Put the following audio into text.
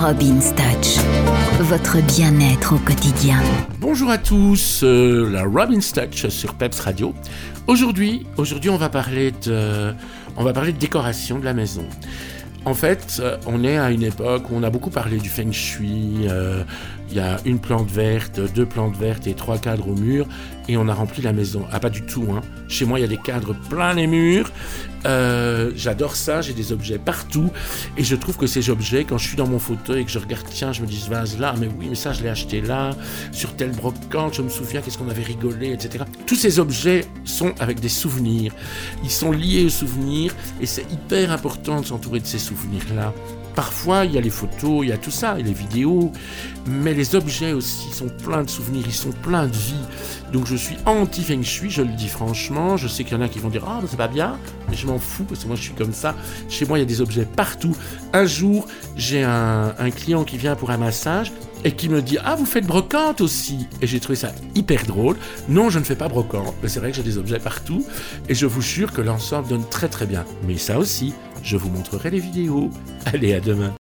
Robin's Touch, votre bien-être au quotidien. Bonjour à tous, euh, la Robin's Touch sur Peps Radio. Aujourd'hui, aujourd'hui, on va parler de, on va parler de décoration de la maison. En fait, euh, on est à une époque où on a beaucoup parlé du feng shui. euh, Il y a une plante verte, deux plantes vertes et trois cadres au mur, et on a rempli la maison. Ah, pas du tout, hein. Chez moi, il y a des cadres plein les murs. Euh, J'adore ça, j'ai des objets partout, et je trouve que ces objets, quand je suis dans mon fauteuil et que je regarde, tiens, je me dis ce vase-là, mais oui, mais ça, je l'ai acheté là, sur telle brocante, je me souviens qu'est-ce qu'on avait rigolé, etc. Tous ces objets sont avec des souvenirs. Ils sont liés aux souvenirs, et c'est hyper important de s'entourer de ces souvenirs-là. Parfois, il y a les photos, il y a tout ça, et les vidéos, mais les objets aussi sont pleins de souvenirs, ils sont pleins de vie. Donc je suis anti-feng shui, je le dis franchement. Je sais qu'il y en a qui vont dire Ah, mais c'est pas bien, mais je m'en fous parce que moi je suis comme ça. Chez moi, il y a des objets partout. Un jour, j'ai un, un client qui vient pour un massage et qui me dit Ah, vous faites brocante aussi Et j'ai trouvé ça hyper drôle. Non, je ne fais pas brocante, mais c'est vrai que j'ai des objets partout et je vous jure que l'ensemble donne très très bien. Mais ça aussi, je vous montrerai les vidéos. Allez, à demain.